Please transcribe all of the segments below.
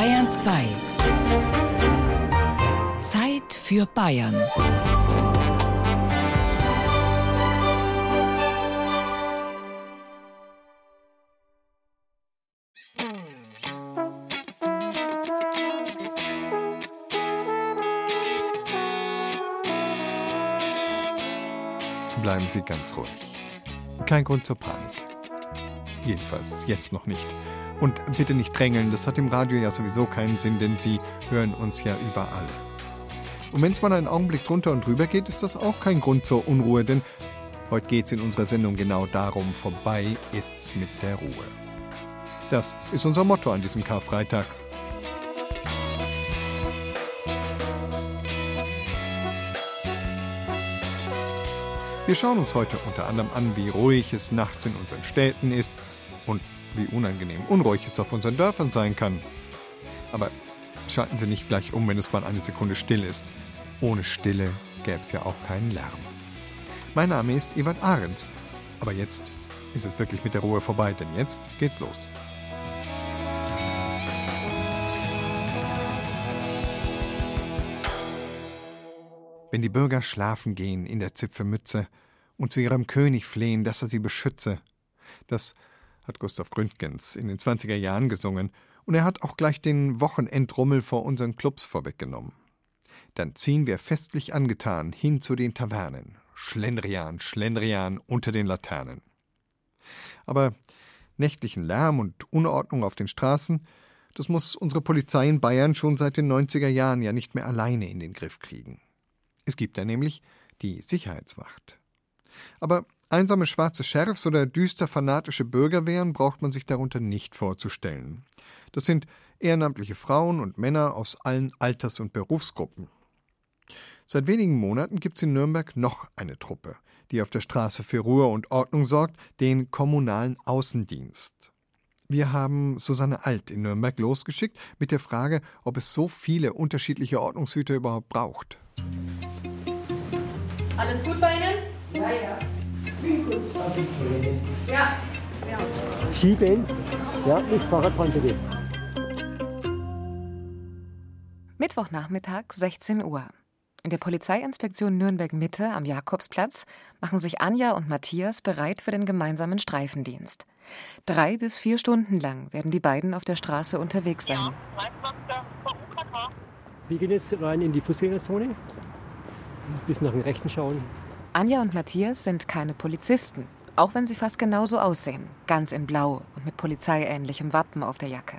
Bayern 2. Zeit für Bayern. Bleiben Sie ganz ruhig. Kein Grund zur Panik. Jedenfalls jetzt noch nicht. Und bitte nicht drängeln, das hat im Radio ja sowieso keinen Sinn, denn Sie hören uns ja überall. Und wenn es mal einen Augenblick drunter und drüber geht, ist das auch kein Grund zur Unruhe, denn heute geht es in unserer Sendung genau darum, vorbei ist's mit der Ruhe. Das ist unser Motto an diesem Karfreitag. Wir schauen uns heute unter anderem an, wie ruhig es nachts in unseren Städten ist und wie unangenehm unruhig es auf unseren Dörfern sein kann. Aber schalten Sie nicht gleich um, wenn es mal eine Sekunde still ist. Ohne Stille gäbe es ja auch keinen Lärm. Mein Name ist Ewald Ahrens, aber jetzt ist es wirklich mit der Ruhe vorbei, denn jetzt geht's los. Wenn die Bürger schlafen gehen in der Zipfelmütze und zu ihrem König flehen, dass er sie beschütze, das hat Gustav Gründgens in den 20er Jahren gesungen und er hat auch gleich den Wochenendrummel vor unseren Clubs vorweggenommen. Dann ziehen wir festlich angetan hin zu den Tavernen. Schlendrian, Schlendrian unter den Laternen. Aber nächtlichen Lärm und Unordnung auf den Straßen, das muss unsere Polizei in Bayern schon seit den 90er Jahren ja nicht mehr alleine in den Griff kriegen. Es gibt da nämlich die Sicherheitswacht. Aber einsame schwarze Sheriffs oder düster fanatische Bürgerwehren braucht man sich darunter nicht vorzustellen. Das sind ehrenamtliche Frauen und Männer aus allen Alters- und Berufsgruppen. Seit wenigen Monaten gibt es in Nürnberg noch eine Truppe, die auf der Straße für Ruhe und Ordnung sorgt, den kommunalen Außendienst. Wir haben Susanne Alt in Nürnberg losgeschickt mit der Frage, ob es so viele unterschiedliche Ordnungshüter überhaupt braucht. Alles gut bei Ihnen? Ja, ja. Ja. ja. Schieben. Ja, nicht Fahrradfahren bitte. Mittwochnachmittag, 16 Uhr. In der Polizeiinspektion Nürnberg-Mitte am Jakobsplatz machen sich Anja und Matthias bereit für den gemeinsamen Streifendienst. Drei bis vier Stunden lang werden die beiden auf der Straße unterwegs sein. Wir gehen jetzt rein in die Fußgängerzone. Bis nach dem Rechten schauen. Anja und Matthias sind keine Polizisten, auch wenn sie fast genauso aussehen, ganz in Blau und mit polizeiähnlichem Wappen auf der Jacke.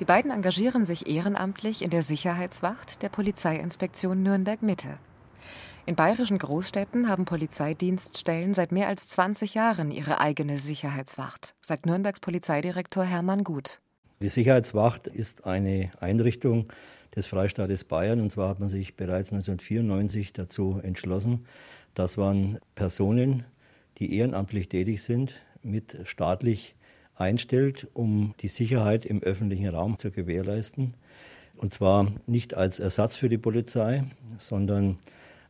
Die beiden engagieren sich ehrenamtlich in der Sicherheitswacht der Polizeiinspektion Nürnberg-Mitte. In bayerischen Großstädten haben Polizeidienststellen seit mehr als 20 Jahren ihre eigene Sicherheitswacht, sagt Nürnbergs Polizeidirektor Hermann Gut. Die Sicherheitswacht ist eine Einrichtung des Freistaates Bayern und zwar hat man sich bereits 1994 dazu entschlossen, das waren Personen, die ehrenamtlich tätig sind, mit staatlich einstellt, um die Sicherheit im öffentlichen Raum zu gewährleisten. Und zwar nicht als Ersatz für die Polizei, sondern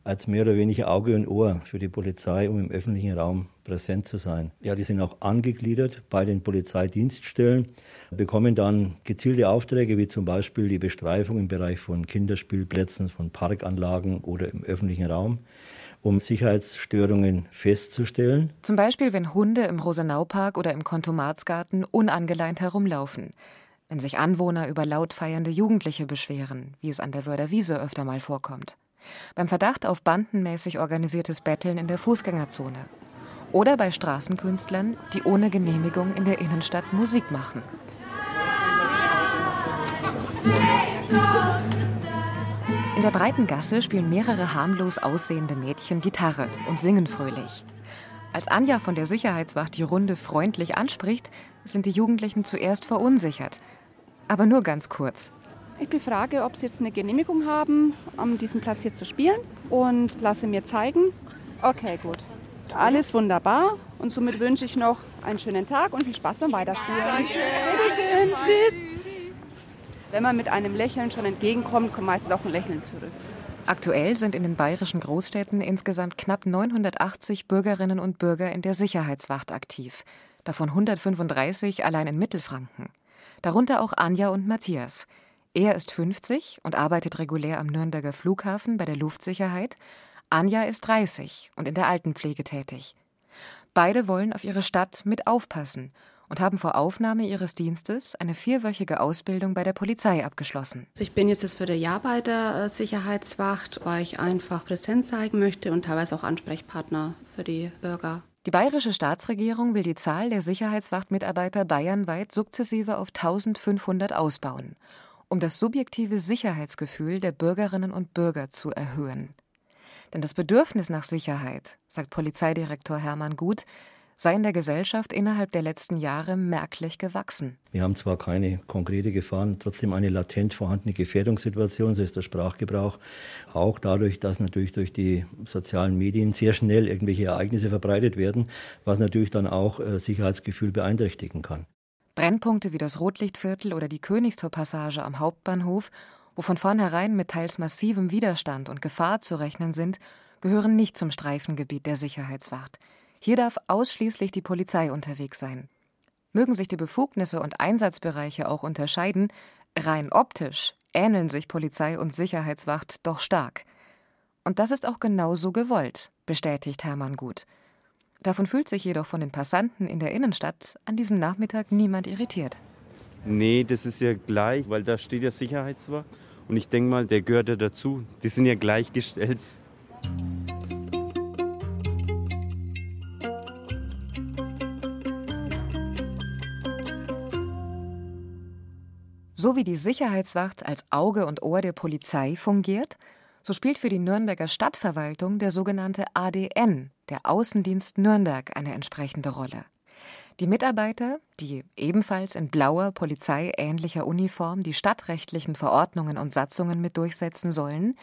als mehr oder weniger Auge und Ohr für die Polizei, um im öffentlichen Raum präsent zu sein. Ja, die sind auch angegliedert bei den Polizeidienststellen, bekommen dann gezielte Aufträge, wie zum Beispiel die Bestreifung im Bereich von Kinderspielplätzen, von Parkanlagen oder im öffentlichen Raum um Sicherheitsstörungen festzustellen. Zum Beispiel, wenn Hunde im Rosenaupark oder im Kontomatsgarten unangeleint herumlaufen. Wenn sich Anwohner über laut feiernde Jugendliche beschweren, wie es an der Wörder Wiese öfter mal vorkommt. Beim Verdacht auf bandenmäßig organisiertes Betteln in der Fußgängerzone. Oder bei Straßenkünstlern, die ohne Genehmigung in der Innenstadt Musik machen. In der breiten Gasse spielen mehrere harmlos aussehende Mädchen Gitarre und singen fröhlich. Als Anja von der Sicherheitswacht die Runde freundlich anspricht, sind die Jugendlichen zuerst verunsichert. Aber nur ganz kurz. Ich befrage, ob sie jetzt eine Genehmigung haben, an diesem Platz hier zu spielen und lasse mir zeigen. Okay, gut. Alles wunderbar und somit wünsche ich noch einen schönen Tag und viel Spaß beim Weiterspielen. Danke. Bitteschön. Tschüss. Wenn man mit einem Lächeln schon entgegenkommt, kommt meistens auch ein Lächeln zurück. Aktuell sind in den bayerischen Großstädten insgesamt knapp 980 Bürgerinnen und Bürger in der Sicherheitswacht aktiv, davon 135 allein in Mittelfranken. Darunter auch Anja und Matthias. Er ist 50 und arbeitet regulär am Nürnberger Flughafen bei der Luftsicherheit. Anja ist 30 und in der Altenpflege tätig. Beide wollen auf ihre Stadt mit aufpassen und haben vor Aufnahme ihres Dienstes eine vierwöchige Ausbildung bei der Polizei abgeschlossen. Ich bin jetzt für das Jahr bei der Sicherheitswacht, weil ich einfach Präsenz zeigen möchte und teilweise auch Ansprechpartner für die Bürger. Die bayerische Staatsregierung will die Zahl der Sicherheitswachtmitarbeiter bayernweit sukzessive auf 1500 ausbauen, um das subjektive Sicherheitsgefühl der Bürgerinnen und Bürger zu erhöhen. Denn das Bedürfnis nach Sicherheit, sagt Polizeidirektor Hermann Gut, sei in der Gesellschaft innerhalb der letzten Jahre merklich gewachsen. Wir haben zwar keine konkrete Gefahr, trotzdem eine latent vorhandene Gefährdungssituation, so ist der Sprachgebrauch. Auch dadurch, dass natürlich durch die sozialen Medien sehr schnell irgendwelche Ereignisse verbreitet werden, was natürlich dann auch äh, Sicherheitsgefühl beeinträchtigen kann. Brennpunkte wie das Rotlichtviertel oder die Königstorpassage am Hauptbahnhof, wo von vornherein mit teils massivem Widerstand und Gefahr zu rechnen sind, gehören nicht zum Streifengebiet der Sicherheitswacht. Hier darf ausschließlich die Polizei unterwegs sein. Mögen sich die Befugnisse und Einsatzbereiche auch unterscheiden, rein optisch ähneln sich Polizei und Sicherheitswacht doch stark. Und das ist auch genauso gewollt, bestätigt Hermann Gut. Davon fühlt sich jedoch von den Passanten in der Innenstadt an diesem Nachmittag niemand irritiert. Nee, das ist ja gleich, weil da steht ja Sicherheitswacht. Und ich denke mal, der gehört ja dazu. Die sind ja gleichgestellt. So wie die Sicherheitswacht als Auge und Ohr der Polizei fungiert, so spielt für die Nürnberger Stadtverwaltung der sogenannte ADN, der Außendienst Nürnberg, eine entsprechende Rolle. Die Mitarbeiter, die ebenfalls in blauer polizeiähnlicher Uniform die stadtrechtlichen Verordnungen und Satzungen mit durchsetzen sollen,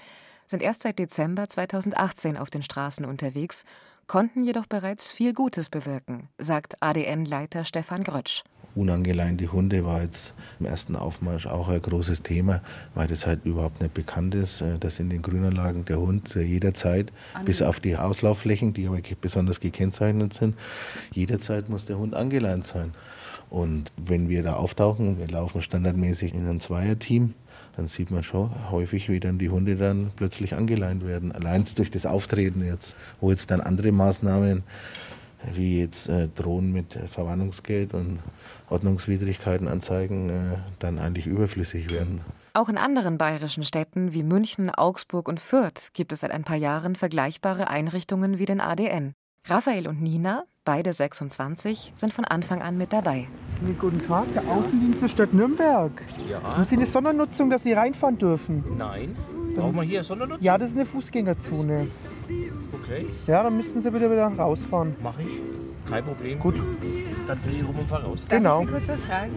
sind erst seit Dezember 2018 auf den Straßen unterwegs, konnten jedoch bereits viel Gutes bewirken, sagt ADN-Leiter Stefan Grötsch unangeleinte Hunde war jetzt im ersten Aufmarsch auch ein großes Thema, weil das halt überhaupt nicht bekannt ist, äh, dass in den Grünanlagen der Hund jederzeit, bis auf die Auslaufflächen, die aber besonders gekennzeichnet sind, jederzeit muss der Hund angeleint sein. Und wenn wir da auftauchen, wir laufen standardmäßig in ein Zweierteam, dann sieht man schon häufig, wie dann die Hunde dann plötzlich angeleint werden. Allein durch das Auftreten jetzt, wo jetzt dann andere Maßnahmen wie jetzt äh, drohen mit Verwarnungsgeld und Ordnungswidrigkeiten anzeigen, äh, dann eigentlich überflüssig werden. Auch in anderen bayerischen Städten wie München, Augsburg und Fürth gibt es seit ein paar Jahren vergleichbare Einrichtungen wie den ADN. Raphael und Nina, beide 26, sind von Anfang an mit dabei. Guten Tag, der Außendienst der Stadt Nürnberg. Ja. Haben Sie eine Sondernutzung, dass Sie reinfahren dürfen? Nein. Brauchen wir hier Sondernutzung? Ja, das ist eine Fußgängerzone. Okay. Ja, dann müssten Sie bitte wieder rausfahren. Mach ich. Kein Problem. Gut. Dann drehe ich rum und fahre raus. Genau. Darf ich Sie kurz was fragen?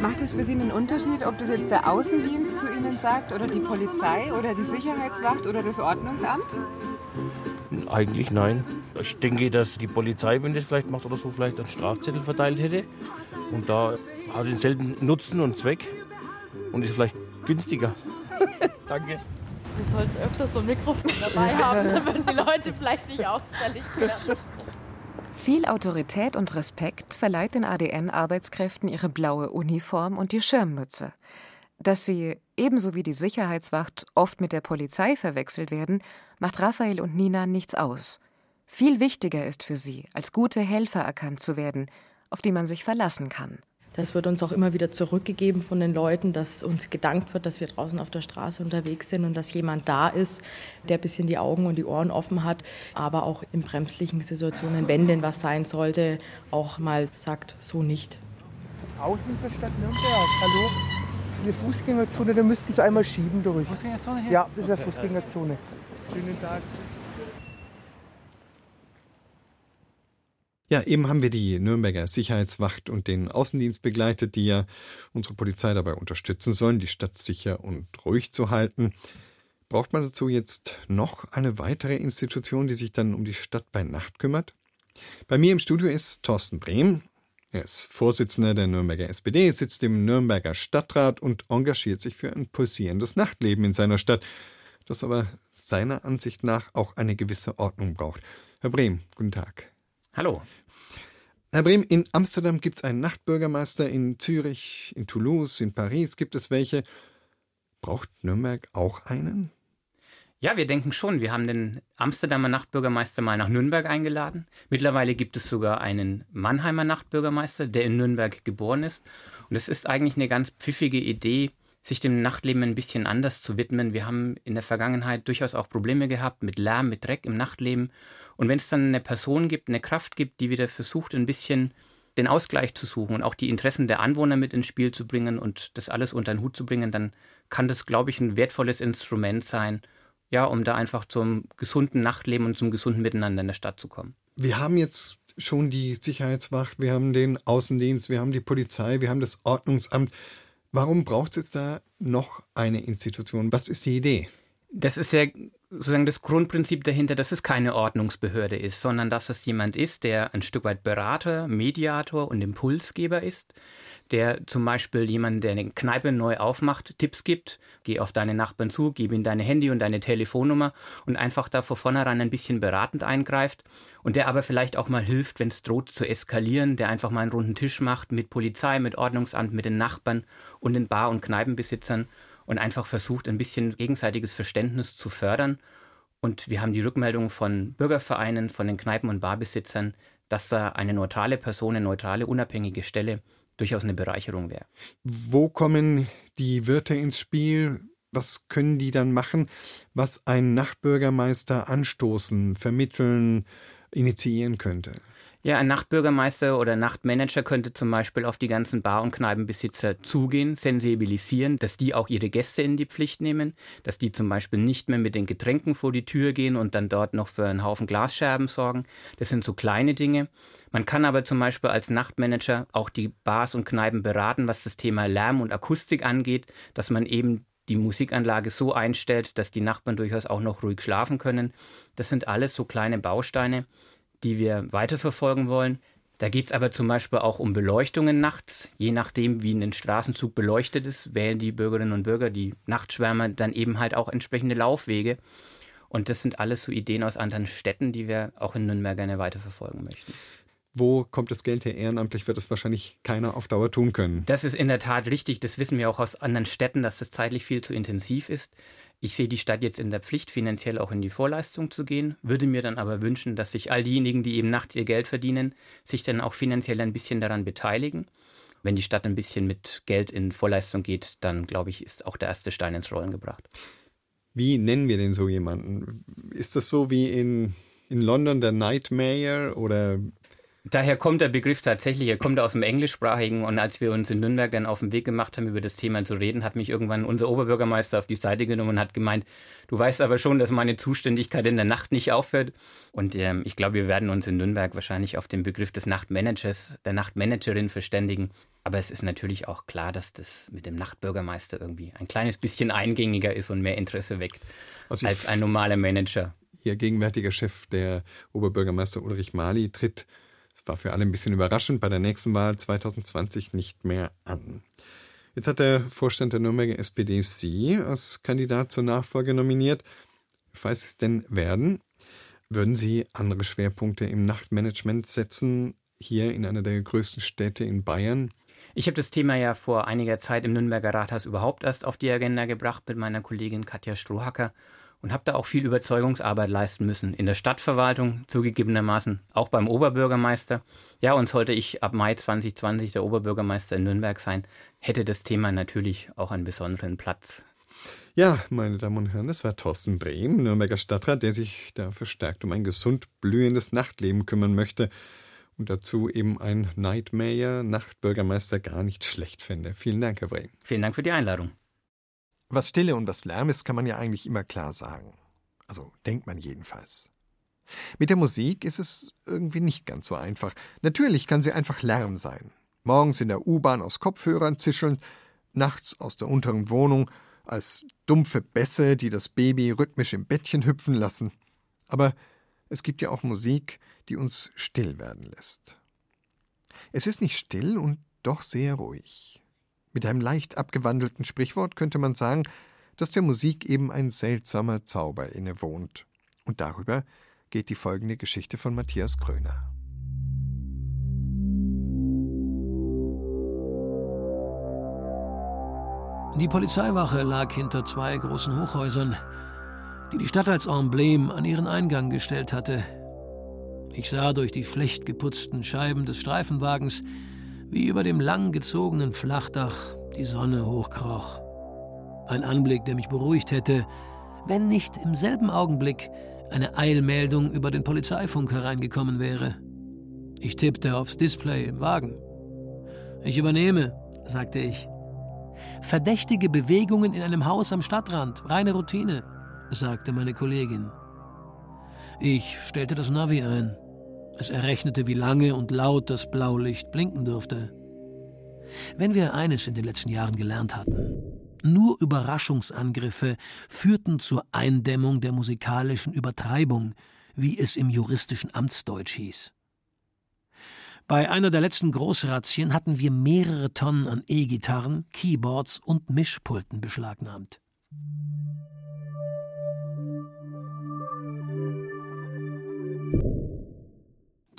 Macht es für Sie einen Unterschied, ob das jetzt der Außendienst zu Ihnen sagt oder die Polizei oder die Sicherheitswacht oder das Ordnungsamt? Eigentlich nein. Ich denke, dass die Polizei, wenn das vielleicht macht oder so, vielleicht einen Strafzettel verteilt hätte. Und da hat denselben Nutzen und Zweck und ist vielleicht günstiger. Danke. Wir sollten öfter so ein Mikrofon dabei haben, damit die Leute vielleicht nicht ausfällig werden. Viel Autorität und Respekt verleiht den ADN-Arbeitskräften ihre blaue Uniform und die Schirmmütze. Dass sie, ebenso wie die Sicherheitswacht, oft mit der Polizei verwechselt werden, macht Raphael und Nina nichts aus. Viel wichtiger ist für sie, als gute Helfer erkannt zu werden, auf die man sich verlassen kann. Das wird uns auch immer wieder zurückgegeben von den Leuten, dass uns gedankt wird, dass wir draußen auf der Straße unterwegs sind und dass jemand da ist, der ein bisschen die Augen und die Ohren offen hat, aber auch in bremslichen Situationen, wenn denn was sein sollte, auch mal sagt, so nicht. Außen der Stadt Nürnberg, hallo? Eine Fußgängerzone, da müssten Sie einmal schieben durch. Fußgängerzone hier? Ja, das ist eine Fußgängerzone. Schönen Tag. Ja, eben haben wir die Nürnberger Sicherheitswacht und den Außendienst begleitet, die ja unsere Polizei dabei unterstützen sollen, die Stadt sicher und ruhig zu halten. Braucht man dazu jetzt noch eine weitere Institution, die sich dann um die Stadt bei Nacht kümmert? Bei mir im Studio ist Thorsten Brehm. Er ist Vorsitzender der Nürnberger SPD, sitzt im Nürnberger Stadtrat und engagiert sich für ein pulsierendes Nachtleben in seiner Stadt, das aber seiner Ansicht nach auch eine gewisse Ordnung braucht. Herr Brehm, guten Tag. Hallo. Herr Brehm, in Amsterdam gibt es einen Nachtbürgermeister, in Zürich, in Toulouse, in Paris gibt es welche. Braucht Nürnberg auch einen? Ja, wir denken schon. Wir haben den Amsterdamer Nachtbürgermeister mal nach Nürnberg eingeladen. Mittlerweile gibt es sogar einen Mannheimer Nachtbürgermeister, der in Nürnberg geboren ist. Und es ist eigentlich eine ganz pfiffige Idee, sich dem Nachtleben ein bisschen anders zu widmen. Wir haben in der Vergangenheit durchaus auch Probleme gehabt mit Lärm, mit Dreck im Nachtleben. Und wenn es dann eine Person gibt, eine Kraft gibt, die wieder versucht, ein bisschen den Ausgleich zu suchen und auch die Interessen der Anwohner mit ins Spiel zu bringen und das alles unter den Hut zu bringen, dann kann das, glaube ich, ein wertvolles Instrument sein, ja, um da einfach zum gesunden Nachtleben und zum gesunden Miteinander in der Stadt zu kommen. Wir haben jetzt schon die Sicherheitswacht, wir haben den Außendienst, wir haben die Polizei, wir haben das Ordnungsamt. Warum braucht es jetzt da noch eine Institution? Was ist die Idee? Das ist ja sozusagen das Grundprinzip dahinter, dass es keine Ordnungsbehörde ist, sondern dass es jemand ist, der ein Stück weit Berater, Mediator und Impulsgeber ist, der zum Beispiel jemand, der eine Kneipe neu aufmacht, Tipps gibt, geh auf deine Nachbarn zu, gib ihnen deine Handy und deine Telefonnummer und einfach da von vornherein ein bisschen beratend eingreift und der aber vielleicht auch mal hilft, wenn es droht zu eskalieren, der einfach mal einen runden Tisch macht mit Polizei, mit Ordnungsamt, mit den Nachbarn und den Bar- und Kneipenbesitzern und einfach versucht, ein bisschen gegenseitiges Verständnis zu fördern. Und wir haben die Rückmeldung von Bürgervereinen, von den Kneipen- und Barbesitzern, dass da eine neutrale Person, eine neutrale, unabhängige Stelle durchaus eine Bereicherung wäre. Wo kommen die Wirte ins Spiel? Was können die dann machen, was ein Nachtbürgermeister anstoßen, vermitteln, initiieren könnte? Ja, ein Nachtbürgermeister oder Nachtmanager könnte zum Beispiel auf die ganzen Bar- und Kneipenbesitzer zugehen, sensibilisieren, dass die auch ihre Gäste in die Pflicht nehmen, dass die zum Beispiel nicht mehr mit den Getränken vor die Tür gehen und dann dort noch für einen Haufen Glasscherben sorgen. Das sind so kleine Dinge. Man kann aber zum Beispiel als Nachtmanager auch die Bars und Kneipen beraten, was das Thema Lärm und Akustik angeht, dass man eben die Musikanlage so einstellt, dass die Nachbarn durchaus auch noch ruhig schlafen können. Das sind alles so kleine Bausteine die wir weiterverfolgen wollen. Da geht es aber zum Beispiel auch um Beleuchtungen nachts. Je nachdem, wie ein Straßenzug beleuchtet ist, wählen die Bürgerinnen und Bürger, die Nachtschwärmer, dann eben halt auch entsprechende Laufwege. Und das sind alles so Ideen aus anderen Städten, die wir auch in Nürnberg gerne weiterverfolgen möchten. Wo kommt das Geld her? Ehrenamtlich wird es wahrscheinlich keiner auf Dauer tun können. Das ist in der Tat richtig. Das wissen wir auch aus anderen Städten, dass das zeitlich viel zu intensiv ist. Ich sehe die Stadt jetzt in der Pflicht, finanziell auch in die Vorleistung zu gehen, würde mir dann aber wünschen, dass sich all diejenigen, die eben nachts ihr Geld verdienen, sich dann auch finanziell ein bisschen daran beteiligen. Wenn die Stadt ein bisschen mit Geld in Vorleistung geht, dann glaube ich, ist auch der erste Stein ins Rollen gebracht. Wie nennen wir denn so jemanden? Ist das so wie in, in London der Nightmare oder Daher kommt der Begriff tatsächlich, er kommt aus dem Englischsprachigen und als wir uns in Nürnberg dann auf den Weg gemacht haben, über das Thema zu reden, hat mich irgendwann unser Oberbürgermeister auf die Seite genommen und hat gemeint, du weißt aber schon, dass meine Zuständigkeit in der Nacht nicht aufhört. Und ähm, ich glaube, wir werden uns in Nürnberg wahrscheinlich auf den Begriff des Nachtmanagers, der Nachtmanagerin verständigen. Aber es ist natürlich auch klar, dass das mit dem Nachtbürgermeister irgendwie ein kleines bisschen eingängiger ist und mehr Interesse weckt also als ein normaler Manager. Ihr gegenwärtiger Chef, der Oberbürgermeister Ulrich Mali, tritt das war für alle ein bisschen überraschend, bei der nächsten Wahl 2020 nicht mehr an. Jetzt hat der Vorstand der Nürnberger SPD Sie als Kandidat zur Nachfolge nominiert. Falls Sie es denn werden, würden Sie andere Schwerpunkte im Nachtmanagement setzen, hier in einer der größten Städte in Bayern? Ich habe das Thema ja vor einiger Zeit im Nürnberger Rathaus überhaupt erst auf die Agenda gebracht mit meiner Kollegin Katja Strohacker und habe da auch viel Überzeugungsarbeit leisten müssen. In der Stadtverwaltung zugegebenermaßen, auch beim Oberbürgermeister. Ja, und sollte ich ab Mai 2020 der Oberbürgermeister in Nürnberg sein, hätte das Thema natürlich auch einen besonderen Platz. Ja, meine Damen und Herren, das war Thorsten Brehm, Nürnberger Stadtrat, der sich da verstärkt um ein gesund blühendes Nachtleben kümmern möchte und dazu eben ein Nightmare Nachtbürgermeister gar nicht schlecht fände. Vielen Dank, Herr Brehm. Vielen Dank für die Einladung. Was Stille und was Lärm ist, kann man ja eigentlich immer klar sagen. Also denkt man jedenfalls. Mit der Musik ist es irgendwie nicht ganz so einfach. Natürlich kann sie einfach Lärm sein. Morgens in der U-Bahn aus Kopfhörern zischeln, nachts aus der unteren Wohnung als dumpfe Bässe, die das Baby rhythmisch im Bettchen hüpfen lassen. Aber es gibt ja auch Musik, die uns still werden lässt. Es ist nicht still und doch sehr ruhig. Mit einem leicht abgewandelten Sprichwort könnte man sagen, dass der Musik eben ein seltsamer Zauber innewohnt. Und darüber geht die folgende Geschichte von Matthias Kröner. Die Polizeiwache lag hinter zwei großen Hochhäusern, die die Stadt als Emblem an ihren Eingang gestellt hatte. Ich sah durch die schlecht geputzten Scheiben des Streifenwagens, wie über dem lang gezogenen Flachdach die Sonne hochkroch. Ein Anblick, der mich beruhigt hätte, wenn nicht im selben Augenblick eine Eilmeldung über den Polizeifunk hereingekommen wäre. Ich tippte aufs Display im Wagen. Ich übernehme, sagte ich. Verdächtige Bewegungen in einem Haus am Stadtrand, reine Routine, sagte meine Kollegin. Ich stellte das Navi ein. Es errechnete, wie lange und laut das Blaulicht blinken durfte. Wenn wir eines in den letzten Jahren gelernt hatten, nur Überraschungsangriffe führten zur Eindämmung der musikalischen Übertreibung, wie es im juristischen Amtsdeutsch hieß. Bei einer der letzten Großrazzien hatten wir mehrere Tonnen an E-Gitarren, Keyboards und Mischpulten beschlagnahmt.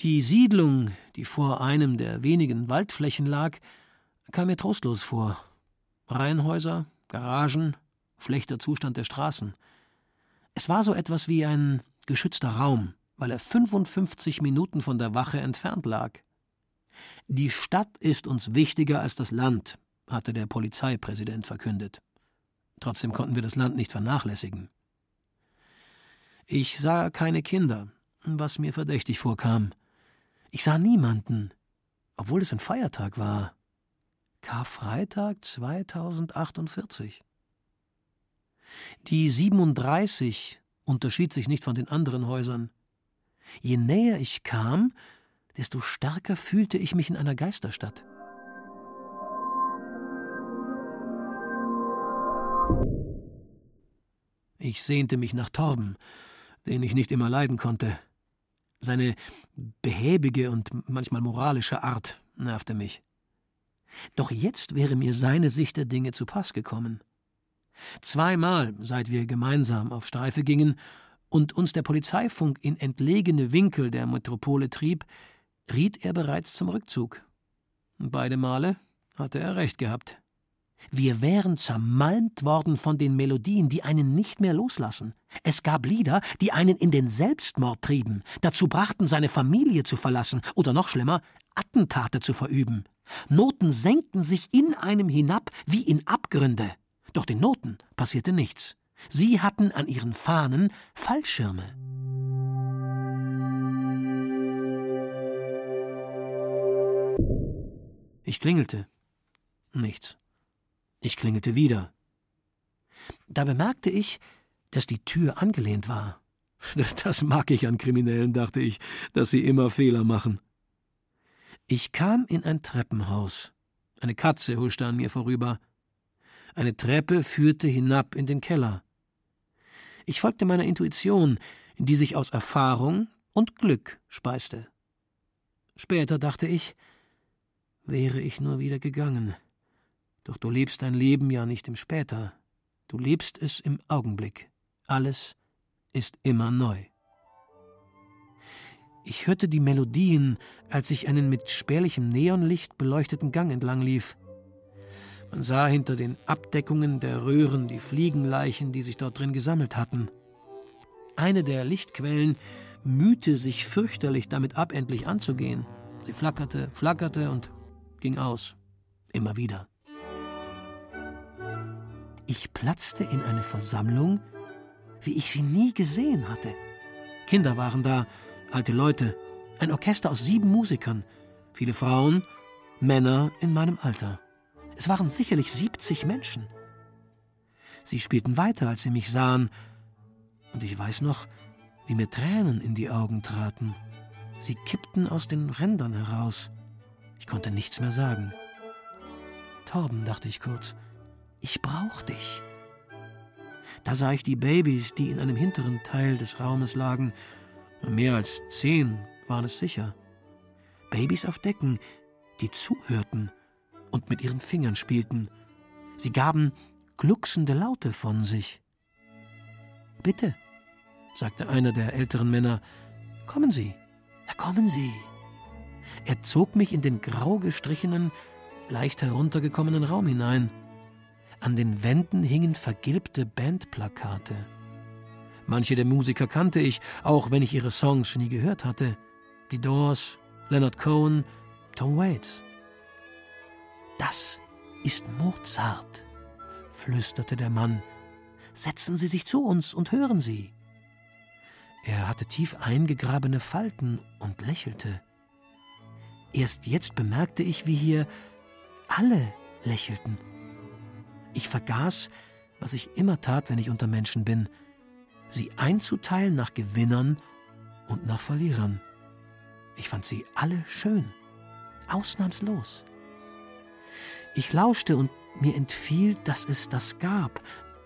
Die Siedlung, die vor einem der wenigen Waldflächen lag, kam mir trostlos vor. Reihenhäuser, Garagen, schlechter Zustand der Straßen. Es war so etwas wie ein geschützter Raum, weil er 55 Minuten von der Wache entfernt lag. Die Stadt ist uns wichtiger als das Land, hatte der Polizeipräsident verkündet. Trotzdem konnten wir das Land nicht vernachlässigen. Ich sah keine Kinder, was mir verdächtig vorkam. Ich sah niemanden, obwohl es ein Feiertag war. Karfreitag 2048. Die 37 unterschied sich nicht von den anderen Häusern. Je näher ich kam, desto stärker fühlte ich mich in einer Geisterstadt. Ich sehnte mich nach Torben, den ich nicht immer leiden konnte. Seine behäbige und manchmal moralische Art nervte mich. Doch jetzt wäre mir seine Sicht der Dinge zu Pass gekommen. Zweimal, seit wir gemeinsam auf Streife gingen und uns der Polizeifunk in entlegene Winkel der Metropole trieb, riet er bereits zum Rückzug. Beide Male hatte er recht gehabt. Wir wären zermalmt worden von den Melodien, die einen nicht mehr loslassen. Es gab Lieder, die einen in den Selbstmord trieben, dazu brachten, seine Familie zu verlassen oder noch schlimmer, Attentate zu verüben. Noten senkten sich in einem hinab wie in Abgründe. Doch den Noten passierte nichts. Sie hatten an ihren Fahnen Fallschirme. Ich klingelte. Nichts. Ich klingelte wieder. Da bemerkte ich, dass die Tür angelehnt war. Das mag ich an Kriminellen, dachte ich, dass sie immer Fehler machen. Ich kam in ein Treppenhaus. Eine Katze huschte an mir vorüber. Eine Treppe führte hinab in den Keller. Ich folgte meiner Intuition, die sich aus Erfahrung und Glück speiste. Später dachte ich, wäre ich nur wieder gegangen. Doch du lebst dein Leben ja nicht im Später, du lebst es im Augenblick. Alles ist immer neu. Ich hörte die Melodien, als ich einen mit spärlichem Neonlicht beleuchteten Gang entlang lief. Man sah hinter den Abdeckungen der Röhren die Fliegenleichen, die sich dort drin gesammelt hatten. Eine der Lichtquellen mühte sich fürchterlich damit ab, endlich anzugehen. Sie flackerte, flackerte und ging aus. Immer wieder. Ich platzte in eine Versammlung, wie ich sie nie gesehen hatte. Kinder waren da, alte Leute, ein Orchester aus sieben Musikern, viele Frauen, Männer in meinem Alter. Es waren sicherlich 70 Menschen. Sie spielten weiter, als sie mich sahen, und ich weiß noch, wie mir Tränen in die Augen traten. Sie kippten aus den Rändern heraus. Ich konnte nichts mehr sagen. Torben, dachte ich kurz, ich brauch dich. Da sah ich die Babys, die in einem hinteren Teil des Raumes lagen. Mehr als zehn waren es sicher. Babys auf Decken, die zuhörten und mit ihren Fingern spielten. Sie gaben glucksende Laute von sich. Bitte, sagte einer der älteren Männer, kommen Sie, ja, kommen Sie. Er zog mich in den grau gestrichenen, leicht heruntergekommenen Raum hinein. An den Wänden hingen vergilbte Bandplakate. Manche der Musiker kannte ich, auch wenn ich ihre Songs nie gehört hatte. Die Doors, Leonard Cohen, Tom Waits. Das ist Mozart, flüsterte der Mann. Setzen Sie sich zu uns und hören Sie. Er hatte tief eingegrabene Falten und lächelte. Erst jetzt bemerkte ich, wie hier alle lächelten. Ich vergaß, was ich immer tat, wenn ich unter Menschen bin, sie einzuteilen nach Gewinnern und nach Verlierern. Ich fand sie alle schön, ausnahmslos. Ich lauschte und mir entfiel, dass es das gab,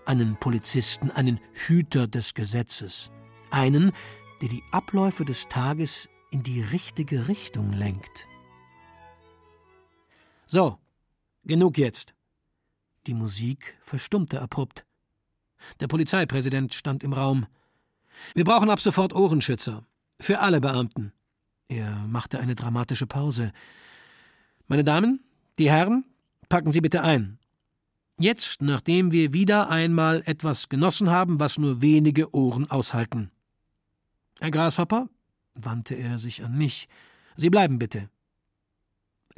einen Polizisten, einen Hüter des Gesetzes, einen, der die Abläufe des Tages in die richtige Richtung lenkt. So, genug jetzt. Die Musik verstummte abrupt. Der Polizeipräsident stand im Raum. Wir brauchen ab sofort Ohrenschützer. Für alle Beamten. Er machte eine dramatische Pause. Meine Damen, die Herren, packen Sie bitte ein. Jetzt, nachdem wir wieder einmal etwas genossen haben, was nur wenige Ohren aushalten. Herr Grashopper, wandte er sich an mich, Sie bleiben bitte.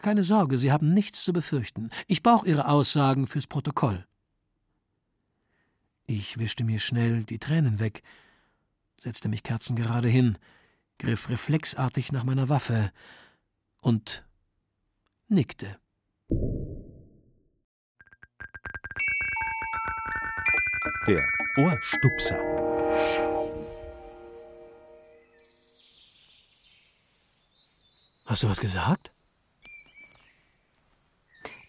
Keine Sorge, Sie haben nichts zu befürchten. Ich brauche Ihre Aussagen fürs Protokoll. Ich wischte mir schnell die Tränen weg, setzte mich kerzengerade hin, griff reflexartig nach meiner Waffe und nickte. Der Ohrstupser. Hast du was gesagt?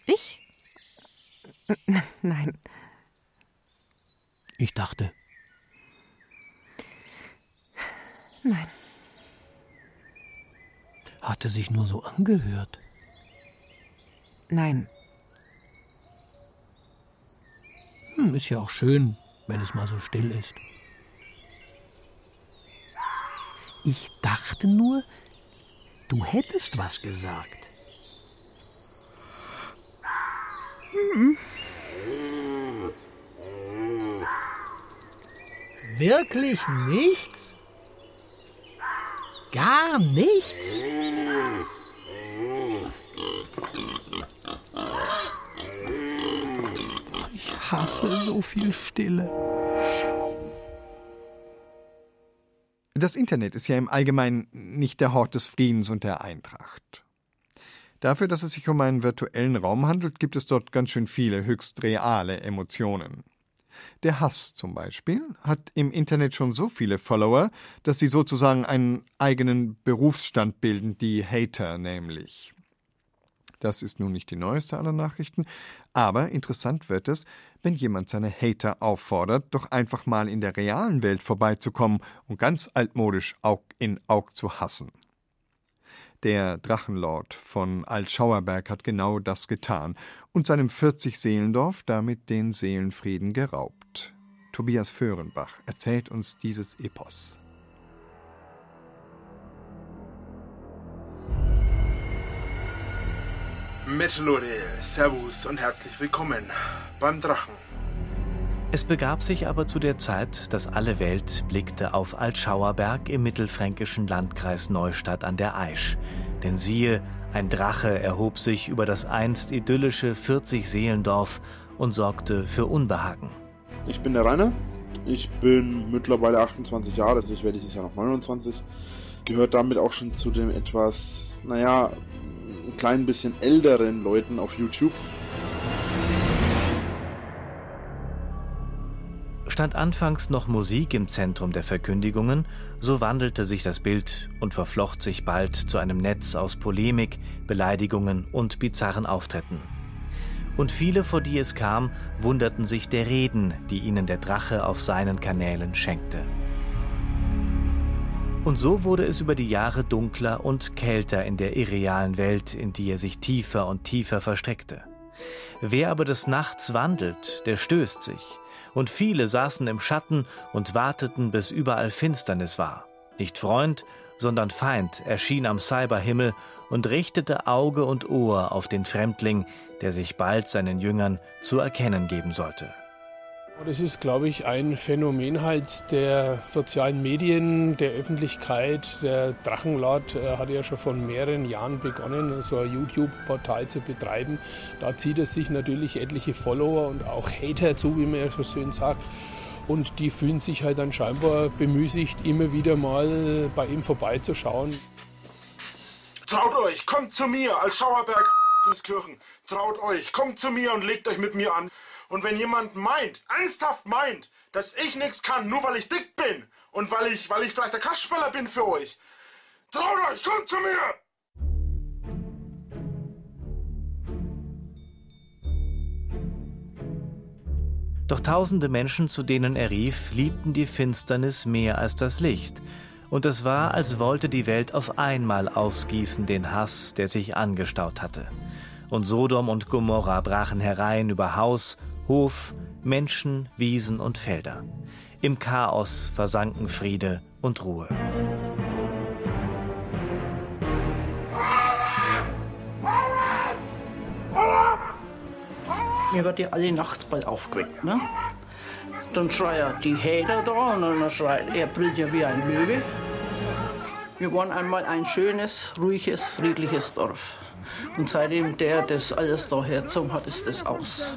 Ich? Nein. Ich dachte. Nein. Hatte sich nur so angehört. Nein. Hm, ist ja auch schön, wenn es mal so still ist. Ich dachte nur, du hättest was gesagt. Mhm. Wirklich nichts? Gar nichts? Ich hasse so viel Stille. Das Internet ist ja im Allgemeinen nicht der Hort des Friedens und der Eintracht. Dafür, dass es sich um einen virtuellen Raum handelt, gibt es dort ganz schön viele höchst reale Emotionen. Der Hass zum Beispiel hat im Internet schon so viele Follower, dass sie sozusagen einen eigenen Berufsstand bilden, die Hater nämlich. Das ist nun nicht die neueste aller Nachrichten, aber interessant wird es, wenn jemand seine Hater auffordert, doch einfach mal in der realen Welt vorbeizukommen und ganz altmodisch Aug in Aug zu hassen. Der Drachenlord von Altschauerberg hat genau das getan und seinem 40-Seelendorf damit den Seelenfrieden geraubt. Tobias Föhrenbach erzählt uns dieses Epos. Metalode, Servus und herzlich willkommen beim Drachen. Es begab sich aber zu der Zeit, dass alle Welt blickte auf Altschauerberg im mittelfränkischen Landkreis Neustadt an der Aisch. Denn siehe, ein Drache erhob sich über das einst idyllische 40-Seelendorf und sorgte für Unbehagen. Ich bin der Rainer. Ich bin mittlerweile 28 Jahre, also ich werde dieses Jahr noch 29. Gehört damit auch schon zu den etwas, naja, ein klein bisschen älteren Leuten auf YouTube. Stand anfangs noch Musik im Zentrum der Verkündigungen, so wandelte sich das Bild und verflocht sich bald zu einem Netz aus Polemik, Beleidigungen und bizarren Auftritten. Und viele, vor die es kam, wunderten sich der Reden, die ihnen der Drache auf seinen Kanälen schenkte. Und so wurde es über die Jahre dunkler und kälter in der irrealen Welt, in die er sich tiefer und tiefer verstrickte. Wer aber des Nachts wandelt, der stößt sich, und viele saßen im Schatten und warteten, bis überall Finsternis war. Nicht Freund, sondern Feind erschien am Cyberhimmel und richtete Auge und Ohr auf den Fremdling, der sich bald seinen Jüngern zu erkennen geben sollte. Das ist, glaube ich, ein Phänomen halt der sozialen Medien, der Öffentlichkeit. Der Drachenlord äh, hat ja schon vor mehreren Jahren begonnen, so ein YouTube-Portal zu betreiben. Da zieht es sich natürlich etliche Follower und auch Hater zu, wie man ja so schön sagt. Und die fühlen sich halt dann scheinbar bemüßigt, immer wieder mal bei ihm vorbeizuschauen. Traut euch, kommt zu mir als Schauerberg Kirchen. Traut euch, kommt zu mir und legt euch mit mir an. Und wenn jemand meint, ernsthaft meint, dass ich nichts kann, nur weil ich dick bin und weil ich, weil ich vielleicht der Kastspeller bin für euch, traut euch, kommt zu mir! Doch tausende Menschen, zu denen er rief, liebten die Finsternis mehr als das Licht. Und es war, als wollte die Welt auf einmal ausgießen den Hass, der sich angestaut hatte. Und Sodom und Gomorra brachen herein über Haus, Hof, Menschen, Wiesen und Felder. Im Chaos versanken Friede und Ruhe. Mir wird ja alle nachts bald aufgeweckt. Ne? Dann schreit die Hater da und dann schreit er, brüllt ja wie ein Löwe. Wir waren einmal ein schönes, ruhiges, friedliches Dorf. Und seitdem der das alles da herzogen hat, ist das aus.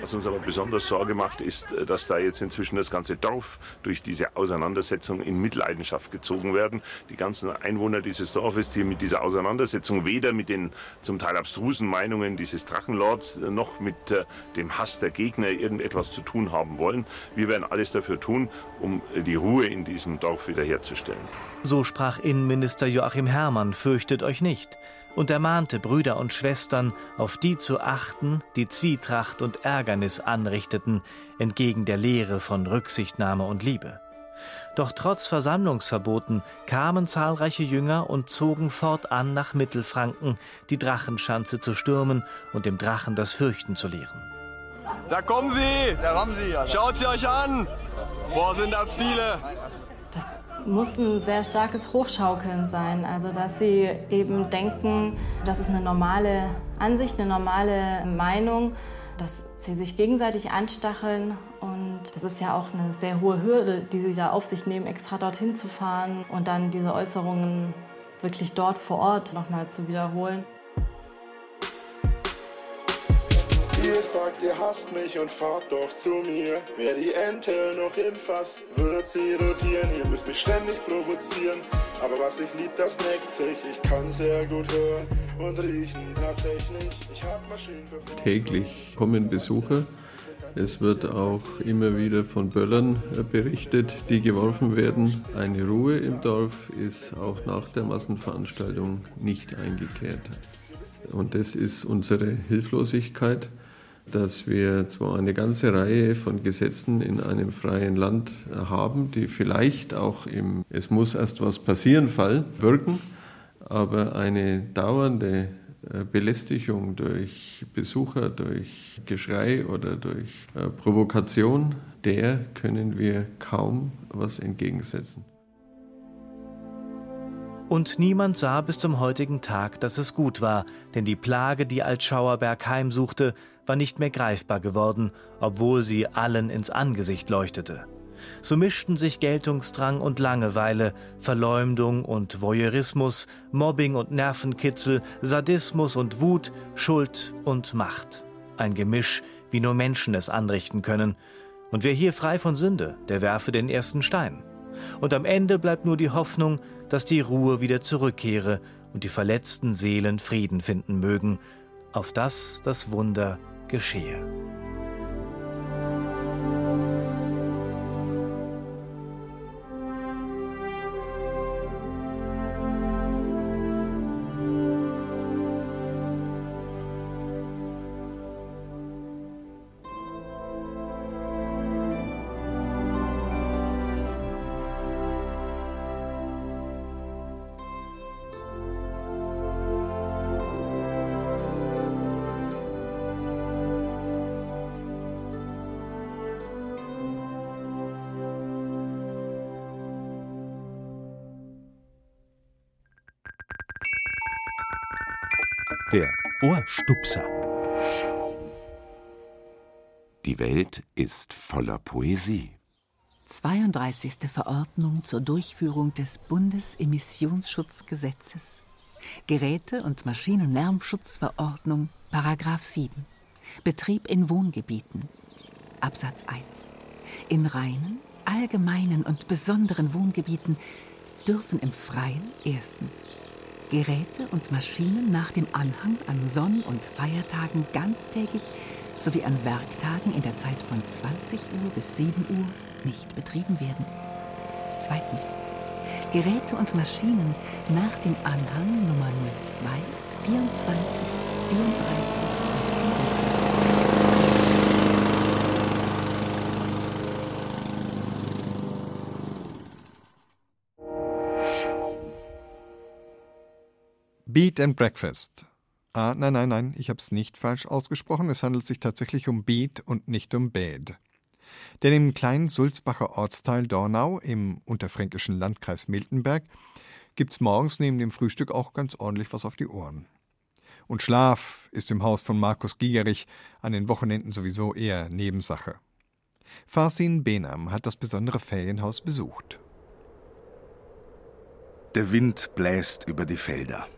Was uns aber besonders Sorge macht, ist, dass da jetzt inzwischen das ganze Dorf durch diese Auseinandersetzung in Mitleidenschaft gezogen werden. Die ganzen Einwohner dieses Dorfes, die mit dieser Auseinandersetzung weder mit den zum Teil abstrusen Meinungen dieses Drachenlords noch mit äh, dem Hass der Gegner irgendetwas zu tun haben wollen. Wir werden alles dafür tun, um die Ruhe in diesem Dorf wiederherzustellen. So sprach Innenminister Joachim Herrmann, fürchtet euch nicht und ermahnte Brüder und Schwestern, auf die zu achten, die Zwietracht und Ärgernis anrichteten, entgegen der Lehre von Rücksichtnahme und Liebe. Doch trotz Versammlungsverboten kamen zahlreiche Jünger und zogen fortan nach Mittelfranken, die Drachenschanze zu stürmen und dem Drachen das Fürchten zu lehren. Da kommen sie! Da kommen sie! Schaut sie euch an! Boah, sind das viele! Muss ein sehr starkes Hochschaukeln sein. Also dass sie eben denken, das ist eine normale Ansicht, eine normale Meinung, dass sie sich gegenseitig anstacheln. Und das ist ja auch eine sehr hohe Hürde, die sie da auf sich nehmen, extra dorthin zu fahren und dann diese Äußerungen wirklich dort vor Ort nochmal zu wiederholen. Ihr sagt, ihr hasst mich und fahrt doch zu mir. Wer die Ente noch im Fass, wird sie rotieren. Ihr müsst mich ständig provozieren. Aber was ich lieb, das neckt sich. Ich kann sehr gut hören und riechen tatsächlich. Ich hab Maschinen für. Täglich kommen Besucher. Es wird auch immer wieder von Böllern äh, berichtet, die geworfen werden. Eine Ruhe im Dorf ist auch nach der Massenveranstaltung nicht eingekehrt. Und das ist unsere Hilflosigkeit dass wir zwar eine ganze Reihe von Gesetzen in einem freien Land haben, die vielleicht auch im Es muss erst was passieren Fall wirken, aber eine dauernde äh, Belästigung durch Besucher, durch Geschrei oder durch äh, Provokation, der können wir kaum was entgegensetzen. Und niemand sah bis zum heutigen Tag, dass es gut war, denn die Plage, die Altschauerberg heimsuchte, war nicht mehr greifbar geworden, obwohl sie allen ins Angesicht leuchtete. So mischten sich Geltungsdrang und Langeweile, Verleumdung und Voyeurismus, Mobbing und Nervenkitzel, Sadismus und Wut, Schuld und Macht. Ein Gemisch, wie nur Menschen es anrichten können. Und wer hier frei von Sünde, der werfe den ersten Stein. Und am Ende bleibt nur die Hoffnung, dass die Ruhe wieder zurückkehre und die verletzten Seelen Frieden finden mögen, auf dass das Wunder geschehe. Der Ohrstupser. Die Welt ist voller Poesie. 32. Verordnung zur Durchführung des Bundesemissionsschutzgesetzes. Geräte- und Maschinenlärmschutzverordnung, Paragraph 7. Betrieb in Wohngebieten. Absatz 1. In reinen, allgemeinen und besonderen Wohngebieten dürfen im Freien erstens Geräte und Maschinen nach dem Anhang an Sonn- und Feiertagen ganztägig sowie an Werktagen in der Zeit von 20 Uhr bis 7 Uhr nicht betrieben werden. Zweitens. Geräte und Maschinen nach dem Anhang Nummer 02, 24, 34 Beat and Breakfast. Ah, nein, nein, nein, ich habe es nicht falsch ausgesprochen. Es handelt sich tatsächlich um Beat und nicht um Bäd. Denn im kleinen Sulzbacher Ortsteil Dornau im unterfränkischen Landkreis Miltenberg gibt's morgens neben dem Frühstück auch ganz ordentlich was auf die Ohren. Und Schlaf ist im Haus von Markus Giegerich an den Wochenenden sowieso eher Nebensache. Farsin Benam hat das besondere Ferienhaus besucht. Der Wind bläst über die Felder.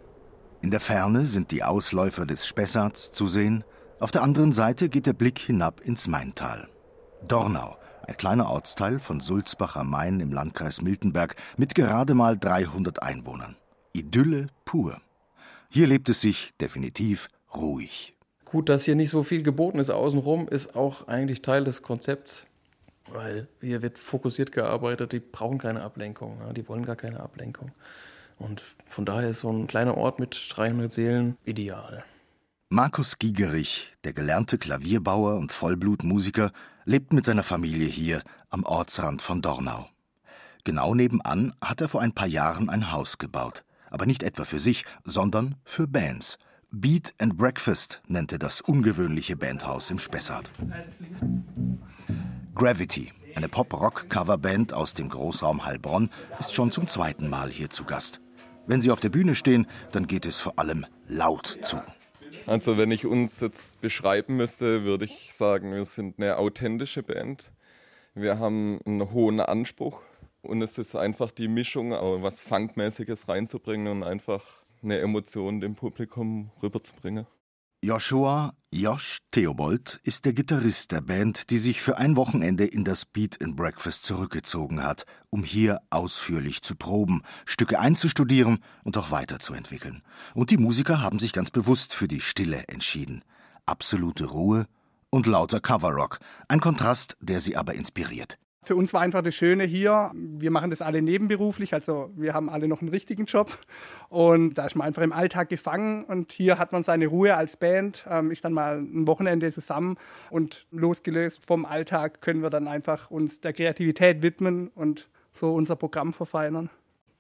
In der Ferne sind die Ausläufer des Spessarts zu sehen, auf der anderen Seite geht der Blick hinab ins Maintal. Dornau, ein kleiner Ortsteil von Sulzbach am Main im Landkreis Miltenberg mit gerade mal 300 Einwohnern. Idylle pur. Hier lebt es sich definitiv ruhig. Gut, dass hier nicht so viel geboten ist außenrum, ist auch eigentlich Teil des Konzepts, weil hier wird fokussiert gearbeitet, die brauchen keine Ablenkung, die wollen gar keine Ablenkung. Und von daher ist so ein kleiner Ort mit 300 Seelen ideal. Markus Giegerich, der gelernte Klavierbauer und Vollblutmusiker, lebt mit seiner Familie hier am Ortsrand von Dornau. Genau nebenan hat er vor ein paar Jahren ein Haus gebaut. Aber nicht etwa für sich, sondern für Bands. Beat and Breakfast nennt er das ungewöhnliche Bandhaus im Spessart. Gravity, eine Pop-Rock-Coverband aus dem Großraum Heilbronn, ist schon zum zweiten Mal hier zu Gast. Wenn sie auf der Bühne stehen, dann geht es vor allem laut zu. Also wenn ich uns jetzt beschreiben müsste, würde ich sagen, wir sind eine authentische Band. Wir haben einen hohen Anspruch und es ist einfach die Mischung, was Funkmäßiges reinzubringen und einfach eine Emotion dem Publikum rüberzubringen. Joshua Josh Theobold ist der Gitarrist der Band, die sich für ein Wochenende in das Beat and Breakfast zurückgezogen hat, um hier ausführlich zu proben, Stücke einzustudieren und auch weiterzuentwickeln. Und die Musiker haben sich ganz bewusst für die Stille entschieden. Absolute Ruhe und lauter Coverrock, ein Kontrast, der sie aber inspiriert. Für uns war einfach das Schöne hier, wir machen das alle nebenberuflich, also wir haben alle noch einen richtigen Job. Und da ist man einfach im Alltag gefangen und hier hat man seine Ruhe als Band, ähm, ist dann mal ein Wochenende zusammen und losgelöst vom Alltag können wir dann einfach uns der Kreativität widmen und so unser Programm verfeinern.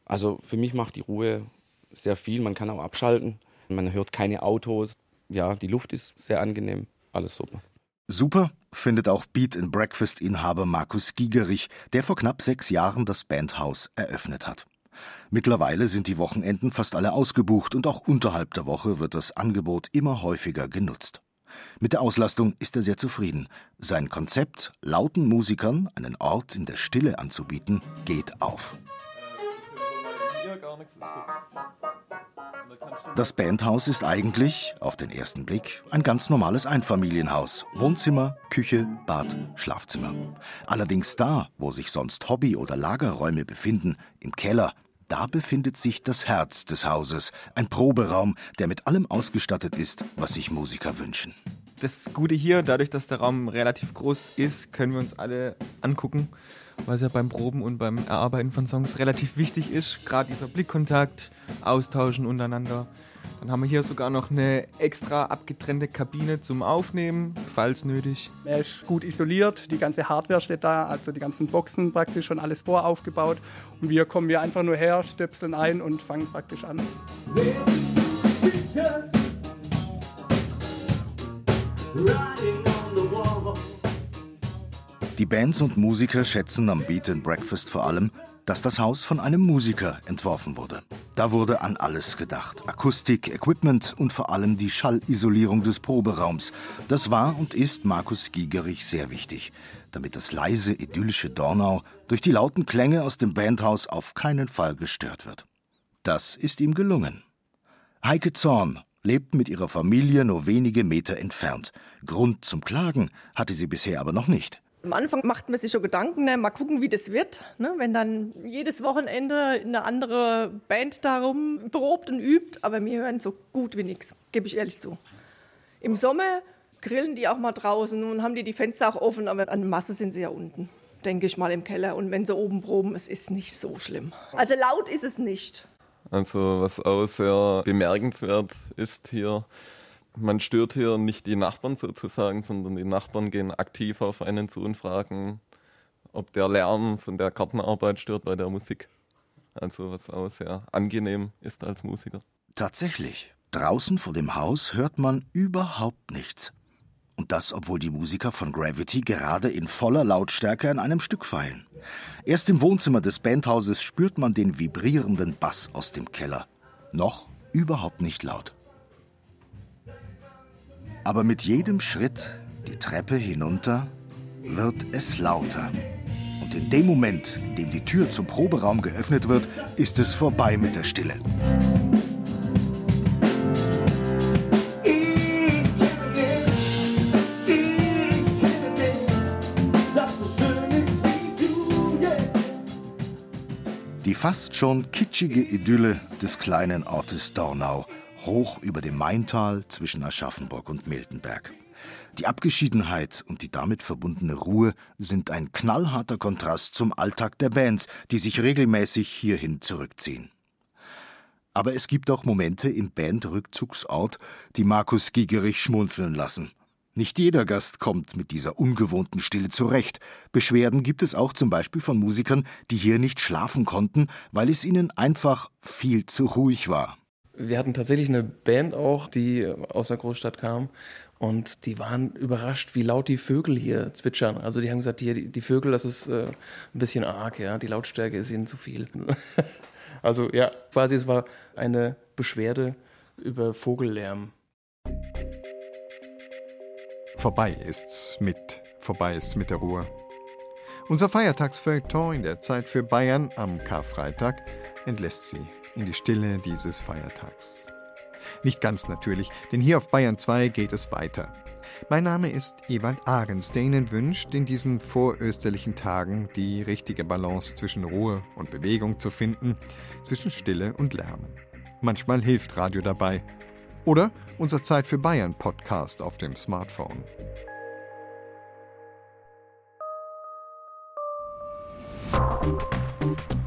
Also für mich macht die Ruhe sehr viel, man kann auch abschalten, man hört keine Autos, ja, die Luft ist sehr angenehm, alles super. Super findet auch Beat and Breakfast Inhaber Markus Giegerich, der vor knapp sechs Jahren das Bandhaus eröffnet hat. Mittlerweile sind die Wochenenden fast alle ausgebucht und auch unterhalb der Woche wird das Angebot immer häufiger genutzt. Mit der Auslastung ist er sehr zufrieden. Sein Konzept, lauten Musikern einen Ort in der Stille anzubieten, geht auf. Das Bandhaus ist eigentlich, auf den ersten Blick, ein ganz normales Einfamilienhaus. Wohnzimmer, Küche, Bad, Schlafzimmer. Allerdings da, wo sich sonst Hobby- oder Lagerräume befinden, im Keller, da befindet sich das Herz des Hauses, ein Proberaum, der mit allem ausgestattet ist, was sich Musiker wünschen. Das Gute hier, dadurch, dass der Raum relativ groß ist, können wir uns alle angucken, was ja beim Proben und beim Erarbeiten von Songs relativ wichtig ist. Gerade dieser Blickkontakt, Austauschen untereinander. Dann haben wir hier sogar noch eine extra abgetrennte Kabine zum Aufnehmen, falls nötig. Er ist gut isoliert, die ganze Hardware steht da, also die ganzen Boxen praktisch schon alles voraufgebaut. Und wir kommen hier einfach nur her, stöpseln ein und fangen praktisch an. Die Bands und Musiker schätzen am Beat and Breakfast vor allem, dass das Haus von einem Musiker entworfen wurde. Da wurde an alles gedacht. Akustik, Equipment und vor allem die Schallisolierung des Proberaums. Das war und ist Markus Giegerich sehr wichtig, damit das leise, idyllische Dornau durch die lauten Klänge aus dem Bandhaus auf keinen Fall gestört wird. Das ist ihm gelungen. Heike Zorn lebt mit ihrer Familie nur wenige Meter entfernt. Grund zum Klagen hatte sie bisher aber noch nicht. Am Anfang macht man sich schon Gedanken, ne? mal gucken, wie das wird. Ne? Wenn dann jedes Wochenende eine andere Band darum probt und übt. Aber wir hören so gut wie nichts, gebe ich ehrlich zu. Im Sommer grillen die auch mal draußen und haben die die Fenster auch offen, aber an Masse sind sie ja unten, denke ich mal im Keller. Und wenn sie oben proben, es ist nicht so schlimm. Also laut ist es nicht. Also was auch sehr bemerkenswert ist hier, man stört hier nicht die Nachbarn sozusagen, sondern die Nachbarn gehen aktiv auf einen zu und fragen, ob der Lärm von der Gartenarbeit stört bei der Musik. Also was auch sehr angenehm ist als Musiker. Tatsächlich, draußen vor dem Haus hört man überhaupt nichts. Und das, obwohl die Musiker von Gravity gerade in voller Lautstärke an einem Stück feilen. Erst im Wohnzimmer des Bandhauses spürt man den vibrierenden Bass aus dem Keller. Noch überhaupt nicht laut. Aber mit jedem Schritt die Treppe hinunter wird es lauter. Und in dem Moment, in dem die Tür zum Proberaum geöffnet wird, ist es vorbei mit der Stille. Die fast schon kitschige Idylle des kleinen Ortes Dornau hoch über dem Maintal zwischen Aschaffenburg und Miltenberg. Die Abgeschiedenheit und die damit verbundene Ruhe sind ein knallharter Kontrast zum Alltag der Bands, die sich regelmäßig hierhin zurückziehen. Aber es gibt auch Momente im Bandrückzugsort, die Markus Gigerich schmunzeln lassen. Nicht jeder Gast kommt mit dieser ungewohnten Stille zurecht. Beschwerden gibt es auch zum Beispiel von Musikern, die hier nicht schlafen konnten, weil es ihnen einfach viel zu ruhig war. Wir hatten tatsächlich eine Band auch, die aus der Großstadt kam. Und die waren überrascht, wie laut die Vögel hier zwitschern. Also die haben gesagt, hier, die Vögel, das ist äh, ein bisschen arg, ja. Die Lautstärke ist ihnen zu viel. also ja, quasi es war eine Beschwerde über Vogellärm. Vorbei ist's mit, vorbei ist's mit der Ruhe. Unser Feiertagsfeuilleton in der Zeit für Bayern am Karfreitag entlässt sie in die Stille dieses Feiertags. Nicht ganz natürlich, denn hier auf Bayern 2 geht es weiter. Mein Name ist Ewald Ahrens, der Ihnen wünscht, in diesen vorösterlichen Tagen die richtige Balance zwischen Ruhe und Bewegung zu finden, zwischen Stille und Lärm. Manchmal hilft Radio dabei. Oder unser Zeit für Bayern Podcast auf dem Smartphone. Musik